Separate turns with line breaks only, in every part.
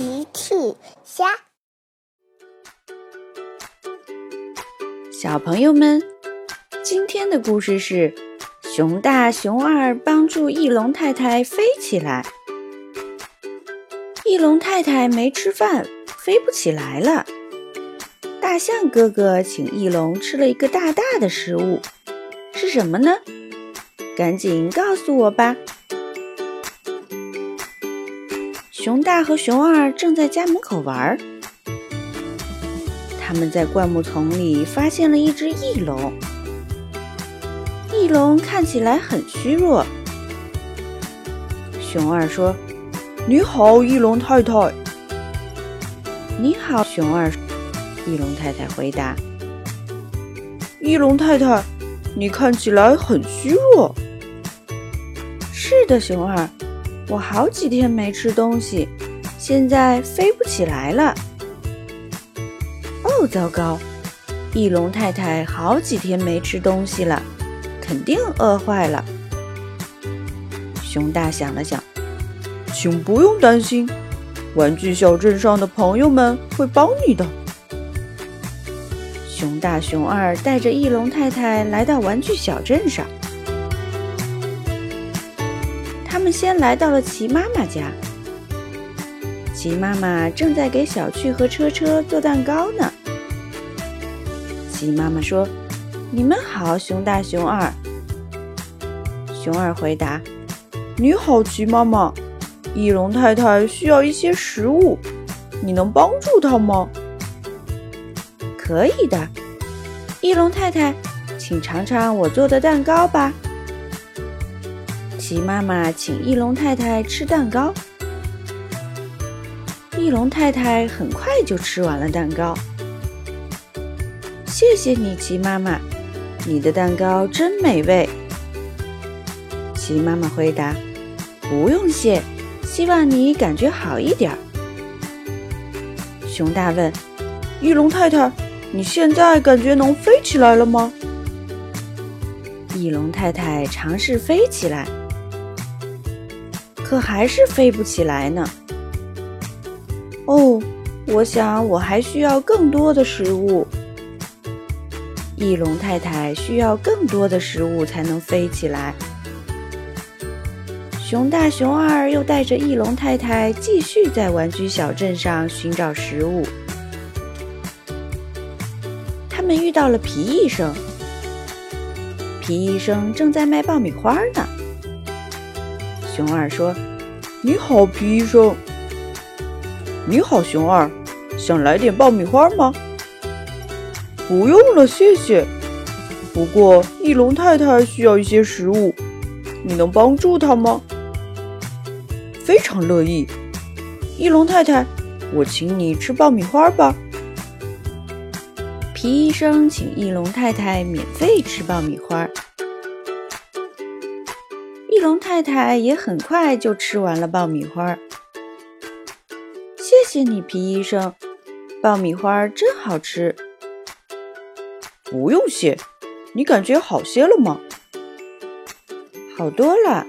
奇趣虾，
小朋友们，今天的故事是熊大、熊二帮助翼龙太太飞起来。翼龙太太没吃饭，飞不起来了。大象哥哥请翼龙吃了一个大大的食物，是什么呢？赶紧告诉我吧。熊大和熊二正在家门口玩儿，他们在灌木丛里发现了一只翼龙。翼龙看起来很虚弱。熊二说：“
你好，翼龙太太。”“
你好，熊二。”翼龙太太回答：“
翼龙太太，你看起来很虚弱。”“
是的，熊二。”我好几天没吃东西，现在飞不起来了。哦，糟糕！翼龙太太好几天没吃东西了，肯定饿坏了。熊大想了想，
请不用担心，玩具小镇上的朋友们会帮你的。
熊大、熊二带着翼龙太太来到玩具小镇上。他们先来到了齐妈妈家，齐妈妈正在给小趣和车车做蛋糕呢。齐妈妈说：“你们好，熊大、熊二。”熊二回答：“
你好，齐妈妈。翼龙太太需要一些食物，你能帮助她吗？”“
可以的，翼龙太太，请尝尝我做的蛋糕吧。”鸡妈妈请翼龙太太吃蛋糕，翼龙太太很快就吃完了蛋糕。谢谢你，鸡妈妈，你的蛋糕真美味。鸡妈妈回答：“不用谢，希望你感觉好一点。”熊大问：“
翼龙太太，你现在感觉能飞起来了吗？”
翼龙太太尝试飞起来。可还是飞不起来呢。哦，我想我还需要更多的食物。翼龙太太需要更多的食物才能飞起来。熊大、熊二又带着翼龙太太继续在玩具小镇上寻找食物。他们遇到了皮医生，皮医生正在卖爆米花呢。熊二说：“
你好，皮医生。”“你好，熊二，想来点爆米花吗？”“不用了，谢谢。不过翼龙太太需要一些食物，你能帮助她吗？”“非常乐意。”“翼龙太太，我请你吃爆米花吧。”
皮医生请翼龙太太免费吃爆米花。翼龙太太也很快就吃完了爆米花。谢谢你，皮医生，爆米花真好吃。
不用谢，你感觉好些了吗？
好多了，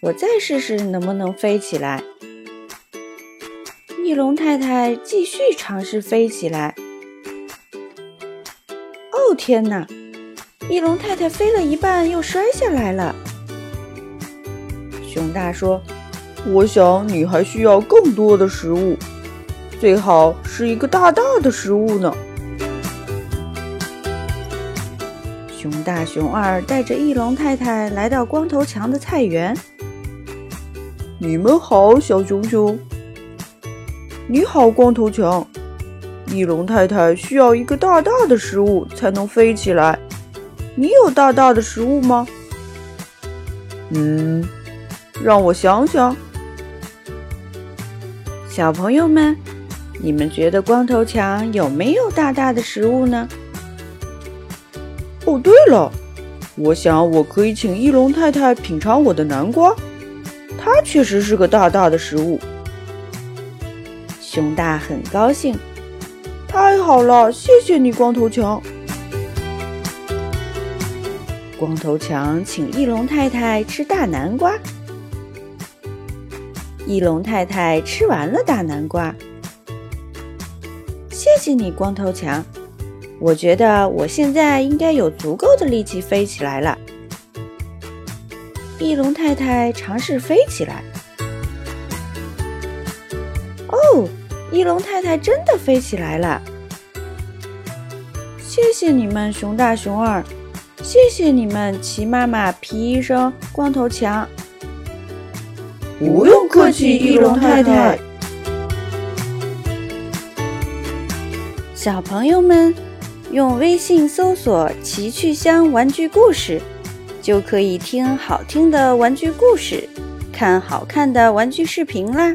我再试试能不能飞起来。翼龙太太继续尝试飞起来。哦天哪！翼龙太太飞了一半又摔下来了。熊大说：“
我想你还需要更多的食物，最好是一个大大的食物呢。”
熊大、熊二带着翼龙太太来到光头强的菜园。
“你们好，小熊熊。”“你好，光头强。”“翼龙太太需要一个大大的食物才能飞起来，你有大大的食物吗？”“嗯。”让我想想，
小朋友们，你们觉得光头强有没有大大的食物呢？
哦，对了，我想我可以请翼龙太太品尝我的南瓜，它确实是个大大的食物。
熊大很高兴，
太好了，谢谢你，光头强。
光头强请翼龙太太吃大南瓜。翼龙太太吃完了大南瓜。谢谢你，光头强。我觉得我现在应该有足够的力气飞起来了。翼龙太太尝试飞起来。哦，翼龙太太真的飞起来了！谢谢你们，熊大、熊二。谢谢你们，齐妈妈、皮医生、光头强。
不用客气，翼龙太太。
小朋友们，用微信搜索“奇趣箱玩具故事”，就可以听好听的玩具故事，看好看的玩具视频啦。